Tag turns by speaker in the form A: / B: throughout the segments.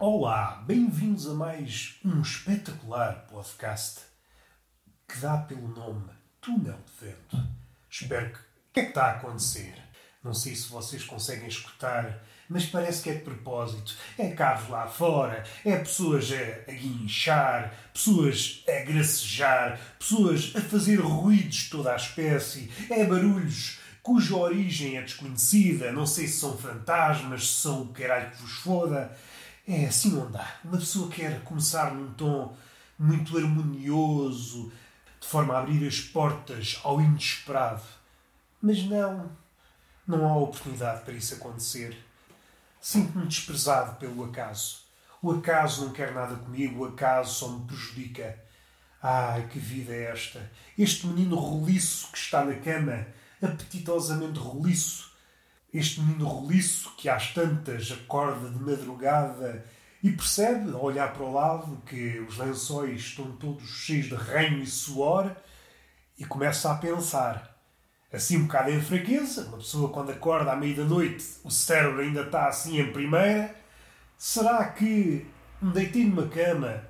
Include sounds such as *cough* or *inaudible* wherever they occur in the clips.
A: Olá, bem-vindos a mais um espetacular podcast que dá pelo nome Túnel de Vento. Espero que. O que é que está a acontecer? Não sei se vocês conseguem escutar, mas parece que é de propósito. É carros lá fora, é pessoas a, a guinchar, pessoas a gracejar, pessoas a fazer ruídos de toda a espécie, é barulhos cuja origem é desconhecida, não sei se são fantasmas, se são o caralho que vos foda. É assim dá. Uma pessoa quer começar num tom muito harmonioso, de forma a abrir as portas ao inesperado. Mas não, não há oportunidade para isso acontecer. Sinto-me desprezado pelo acaso. O acaso não quer nada comigo, o acaso só me prejudica. Ai, que vida é esta! Este menino roliço que está na cama, apetitosamente roliço, este menino roliço que às tantas acorda de madrugada e percebe, ao olhar para o lado, que os lençóis estão todos cheios de ranho e suor e começa a pensar. Assim, um bocado em fraqueza, uma pessoa quando acorda à meia da noite, o cérebro ainda está assim em primeira. Será que me deitei numa cama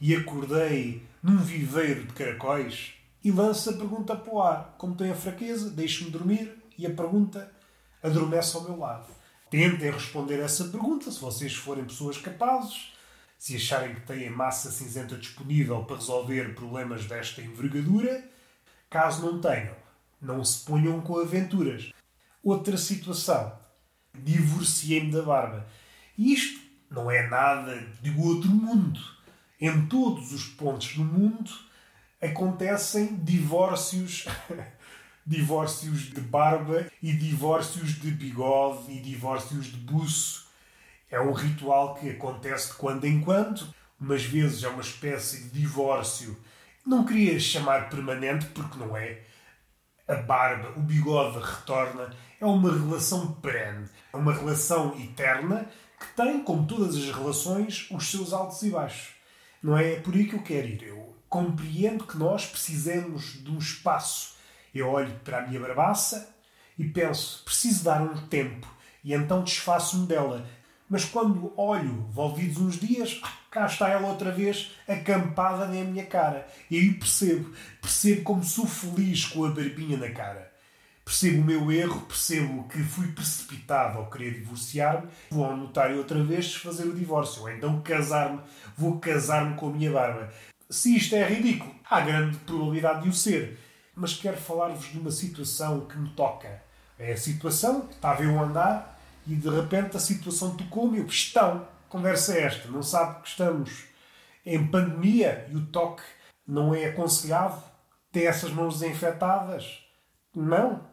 A: e acordei num viveiro de caracóis? E lança a pergunta para o ar. Como tem a fraqueza, deixe-me dormir e a pergunta adormece ao meu lado. Tentem responder essa pergunta se vocês forem pessoas capazes, se acharem que têm massa cinzenta disponível para resolver problemas desta envergadura. Caso não tenham, não se ponham com aventuras. Outra situação. Divorciei-me da barba. Isto não é nada de outro mundo. Em todos os pontos do mundo acontecem divórcios *laughs* divórcios de barba e divórcios de bigode e divórcios de buço. É um ritual que acontece de quando em quando, umas vezes é uma espécie de divórcio. Não queria chamar permanente porque não é. A barba, o bigode retorna, é uma relação perene, é uma relação eterna que tem, como todas as relações, os seus altos e baixos. Não é por aí que eu quero ir. Eu compreendo que nós precisamos de um espaço eu olho para a minha barbaça e penso, preciso dar um tempo, e então desfaço-me dela. Mas quando olho, volvidos uns dias, ah, cá está ela outra vez, acampada na minha cara. E aí percebo, percebo como sou feliz com a barbinha na cara. Percebo o meu erro, percebo que fui precipitado ao querer divorciar-me, vou ao notário outra vez fazer o divórcio, ou então casar-me, vou casar-me com a minha barba. Se isto é ridículo, há grande probabilidade de o ser mas quero falar-vos de uma situação que me toca. É a situação, estava eu a andar e de repente a situação tocou-me. Eu, estão, conversa esta, não sabe que estamos em pandemia e o toque não é aconselhado? Tem essas mãos desinfetadas? Não.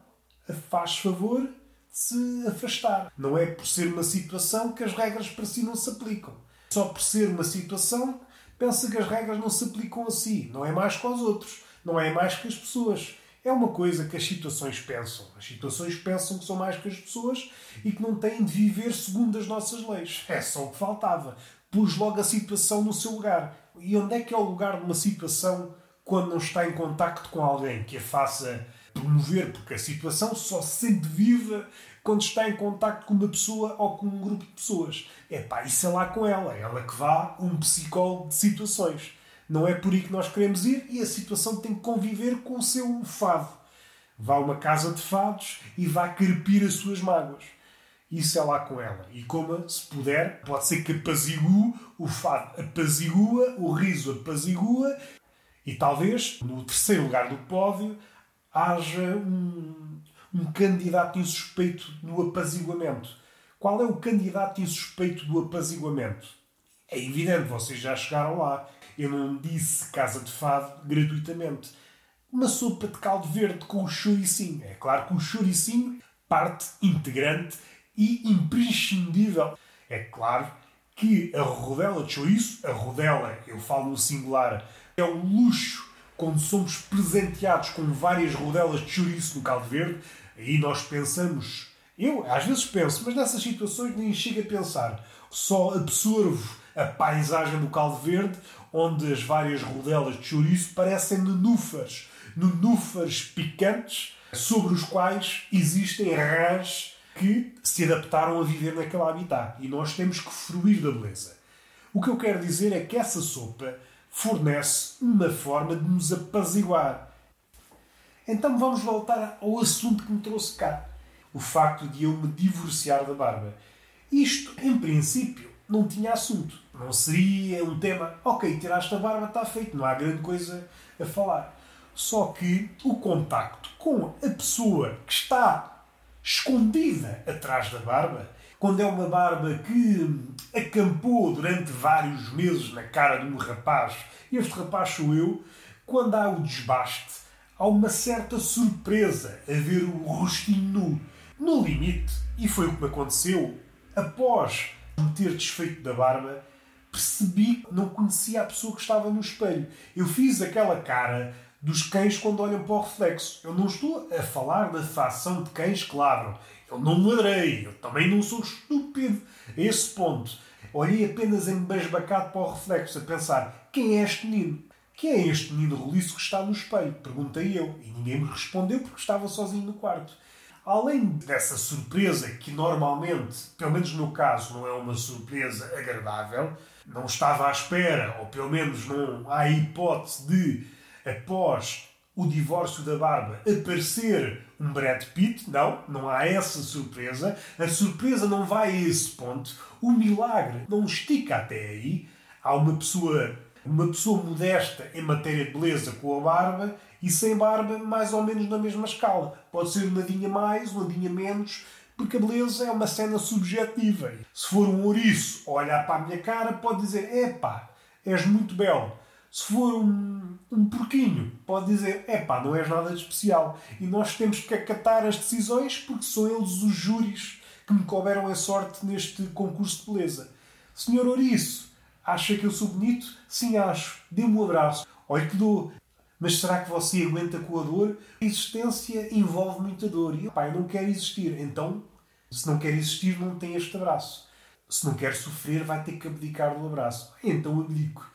A: Faz favor de se afastar. Não é por ser uma situação que as regras para si não se aplicam. Só por ser uma situação, pensa que as regras não se aplicam a si. Não é mais com os outros não é mais que as pessoas. É uma coisa que as situações pensam. As situações pensam que são mais que as pessoas e que não têm de viver segundo as nossas leis. É só o que faltava. Pus logo a situação no seu lugar. E onde é que é o lugar de uma situação quando não está em contacto com alguém que a faça promover? Porque a situação só se sente viva quando está em contacto com uma pessoa ou com um grupo de pessoas. É pá, isso é lá com ela. Ela que vá um psicólogo de situações. Não é por aí que nós queremos ir e a situação tem que conviver com o seu fado. Vá a uma casa de fados e vá carpir as suas mágoas. Isso é lá com ela. E como se puder, pode ser que apazigue o fado apazigua, o riso apazigua e talvez, no terceiro lugar do pódio, haja um, um candidato insuspeito no apaziguamento. Qual é o candidato insuspeito do apaziguamento? É evidente, vocês já chegaram lá. Eu não disse casa de fado gratuitamente. Uma sopa de caldo verde com o chouricinho. É claro que o chouricinho, parte integrante e imprescindível. É claro que a rodela de chouriço, a rodela, eu falo no singular, é um luxo quando somos presenteados com várias rodelas de chouriço no caldo verde. Aí nós pensamos, eu às vezes penso, mas nessas situações nem chego a pensar. Só absorvo a paisagem do caldo verde onde as várias rodelas de chouriço parecem nenúfares, nenúfares picantes, sobre os quais existem rãs que se adaptaram a viver naquele habitat. E nós temos que fruir da beleza. O que eu quero dizer é que essa sopa fornece uma forma de nos apaziguar. Então vamos voltar ao assunto que me trouxe cá. O facto de eu me divorciar da barba. Isto, em princípio, não tinha assunto. Não seria um tema, ok, tiraste a barba, está feito, não há grande coisa a falar. Só que o contacto com a pessoa que está escondida atrás da barba, quando é uma barba que acampou durante vários meses na cara de um rapaz, este rapaz sou eu, quando há o desbaste, há uma certa surpresa a ver o rostinho nu. No limite, e foi o que me aconteceu, após me ter desfeito da barba, percebi que não conhecia a pessoa que estava no espelho. Eu fiz aquela cara dos cães quando olham para o reflexo. Eu não estou a falar da facção de cães que ladram. Eu não ladrei. Eu também não sou estúpido a esse ponto. Olhei apenas embasbacado para o reflexo, a pensar: quem é este menino? Quem é este menino roliço que está no espelho? Perguntei eu. E ninguém me respondeu porque estava sozinho no quarto. Além dessa surpresa, que normalmente, pelo menos no caso, não é uma surpresa agradável, não estava à espera, ou pelo menos não há hipótese de, após o divórcio da Barba, aparecer um Brad Pitt. Não, não há essa surpresa. A surpresa não vai a esse ponto. O milagre não estica até aí. Há uma pessoa, uma pessoa modesta em matéria de beleza com a barba e sem barba, mais ou menos na mesma escala. Pode ser uma dinha mais, uma dinha menos, porque a beleza é uma cena subjetiva. Se for um ouriço olhar para a minha cara, pode dizer: epá, és muito belo. Se for um, um porquinho, pode dizer: epá, não és nada de especial. E nós temos que acatar as decisões porque são eles os júris que me couberam a sorte neste concurso de beleza. Senhor Ouriço, acha que eu sou bonito? Sim, acho. Dê-me um abraço. Olha que dou. Mas será que você aguenta com a dor? A existência envolve muita dor. E, pá, eu não quero existir. Então, se não quer existir, não tem este abraço. Se não quer sofrer, vai ter que abdicar do abraço. Então abdico.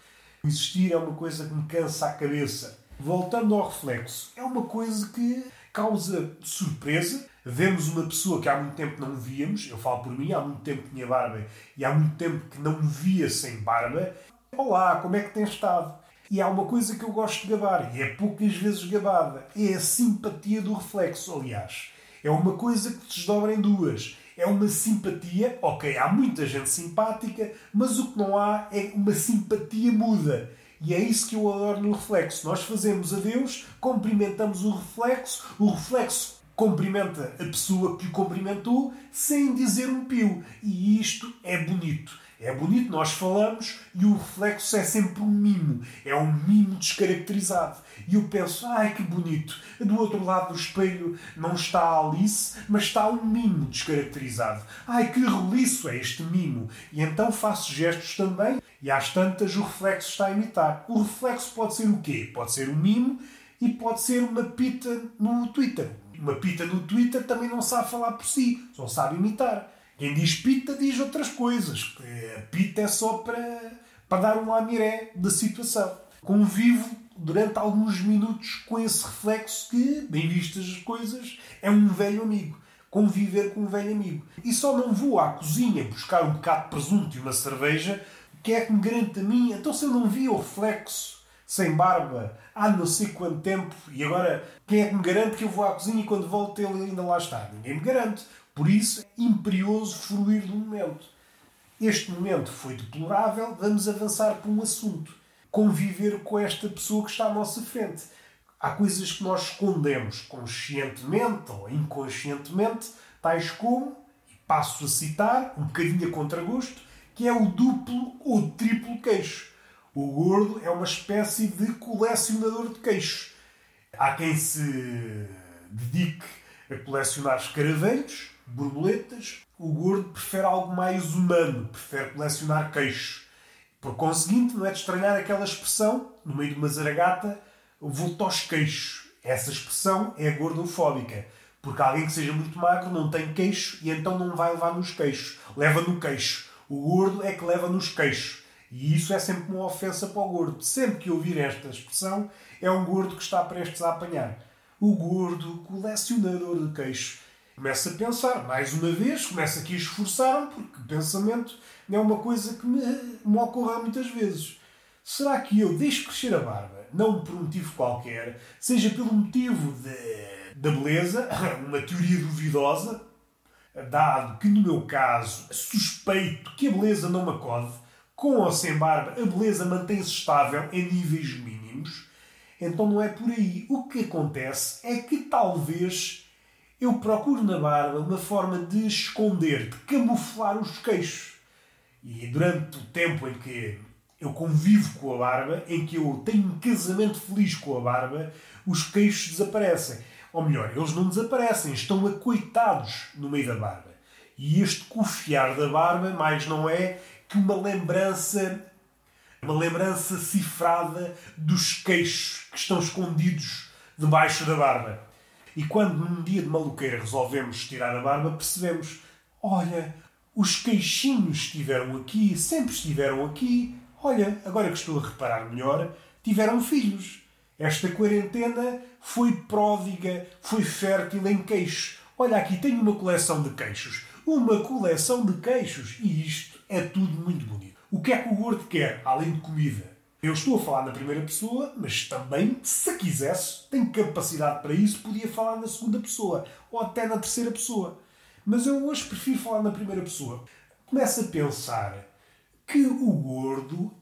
A: Existir é uma coisa que me cansa a cabeça. Voltando ao reflexo, é uma coisa que causa surpresa. Vemos uma pessoa que há muito tempo não víamos, eu falo por mim, há muito tempo que tinha barba e há muito tempo que não me via sem barba. Olá, como é que tens estado? E há uma coisa que eu gosto de gabar, e é poucas vezes gabada, é a simpatia do reflexo, aliás. É uma coisa que se desdobra em duas. É uma simpatia, ok, há muita gente simpática, mas o que não há é uma simpatia muda. E é isso que eu adoro no reflexo. Nós fazemos a Deus, cumprimentamos o reflexo, o reflexo cumprimenta a pessoa que o cumprimentou sem dizer um pio. E isto é bonito. É bonito, nós falamos e o reflexo é sempre um mimo. É um mimo descaracterizado. E eu penso, ai que bonito. Do outro lado do espelho não está a Alice, mas está um mimo descaracterizado. Ai que roliço é este mimo. E então faço gestos também e às tantas o reflexo está a imitar. O reflexo pode ser o quê? Pode ser um mimo e pode ser uma pita no Twitter. Uma pita no Twitter também não sabe falar por si, só sabe imitar. Quem diz pita diz outras coisas. A pita é só para, para dar um lamiré da situação. Convivo durante alguns minutos com esse reflexo que, bem vistas as coisas, é um velho amigo. Conviver com um velho amigo. E só não vou à cozinha buscar um bocado de presunto e uma cerveja, que é que me garante a mim. Então, se eu não vi o reflexo sem barba há não sei quanto tempo, e agora quem é que me garante que eu vou à cozinha e quando volto ele ainda lá está? Ninguém me garante. Por isso, é imperioso fruir do momento. Este momento foi deplorável, vamos avançar para um assunto. Conviver com esta pessoa que está à nossa frente. Há coisas que nós escondemos conscientemente ou inconscientemente, tais como, e passo a citar, um bocadinho a contragosto, que é o duplo ou triplo queixo. O gordo é uma espécie de colecionador de queixos. Há quem se dedique a colecionar escaravelhos, borboletas, o gordo prefere algo mais humano, prefere colecionar queixos. Por conseguinte, não é de estranhar aquela expressão, no meio de uma zaragata, volto aos queixos. Essa expressão é gordofóbica. Porque alguém que seja muito magro não tem queixo e então não vai levar nos queixos. Leva no queixo. O gordo é que leva nos queixos. E isso é sempre uma ofensa para o gordo. Sempre que ouvir esta expressão, é um gordo que está prestes a apanhar. O gordo colecionador de queixos. começo a pensar, mais uma vez, começo aqui a esforçar-me, porque pensamento é uma coisa que me, me ocorre muitas vezes. Será que eu deixo crescer a barba, não por um motivo qualquer, seja pelo motivo de, da beleza, *laughs* uma teoria duvidosa, dado que no meu caso suspeito que a beleza não me acode, com ou sem barba, a beleza mantém-se estável em níveis mínimos, então não é por aí. O que acontece é que talvez eu procuro na barba uma forma de esconder, de camuflar os queixos. E durante o tempo em que eu convivo com a barba, em que eu tenho um casamento feliz com a barba, os queixos desaparecem. Ou melhor, eles não desaparecem, estão acoitados no meio da barba. E este cofiar da barba mais não é que uma lembrança, uma lembrança cifrada dos queixos que estão escondidos debaixo da barba. E quando num dia de maluqueira resolvemos tirar a barba, percebemos: olha, os queixinhos estiveram aqui, sempre estiveram aqui. Olha, agora que estou a reparar melhor, tiveram filhos. Esta quarentena foi pródiga, foi fértil em queixos. Olha, aqui tenho uma coleção de queixos. Uma coleção de queixos. E isto é tudo muito bonito. O que é que o gordo quer, além de comida? Eu estou a falar na primeira pessoa, mas também, se quisesse, tenho capacidade para isso, podia falar na segunda pessoa ou até na terceira pessoa. Mas eu hoje prefiro falar na primeira pessoa. Começa a pensar que o gordo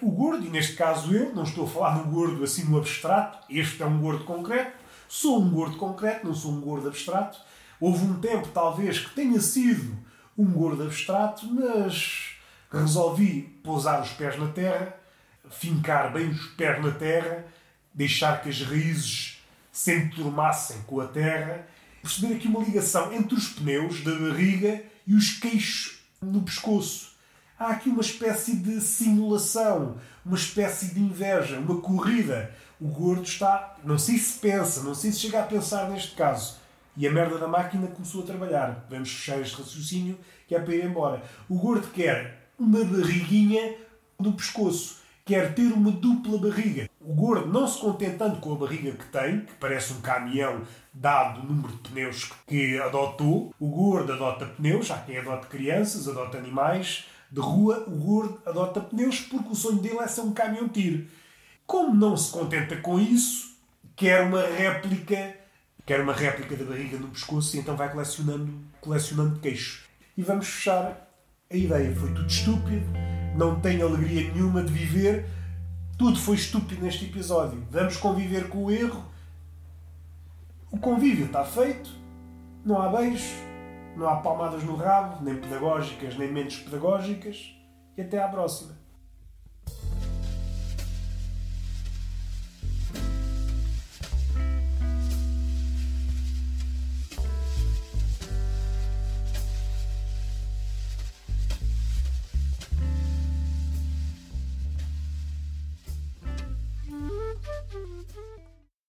A: o gordo, e neste caso eu, não estou a falar no gordo assim no abstrato, este é um gordo concreto, sou um gordo concreto, não sou um gordo abstrato. Houve um tempo, talvez, que tenha sido um gordo abstrato, mas resolvi pousar os pés na terra, fincar bem os pés na terra, deixar que as raízes se enturmassem com a terra, perceber aqui uma ligação entre os pneus da barriga e os queixos no pescoço há aqui uma espécie de simulação, uma espécie de inveja, uma corrida. O gordo está. Não sei se pensa, não sei se chega a pensar neste caso. E a merda da máquina começou a trabalhar. Vamos fechar este raciocínio que é para ir embora. O gordo quer uma barriguinha no pescoço. Quer ter uma dupla barriga. O gordo, não se contentando com a barriga que tem, que parece um caminhão dado o número de pneus que adotou, o gordo adota pneus, há quem adote crianças, adota animais, de rua, o gordo adota pneus porque o sonho dele é ser um caminhão-tiro. Como não se contenta com isso, quer uma réplica, quer uma réplica da barriga no pescoço e então vai colecionando, colecionando queixos. E vamos fechar a ideia. Foi tudo estúpido, não tenho alegria nenhuma de viver, tudo foi estúpido neste episódio. Vamos conviver com o erro. O convívio está feito, não há beijos, não há palmadas no rabo, nem pedagógicas, nem menos pedagógicas. E até à próxima.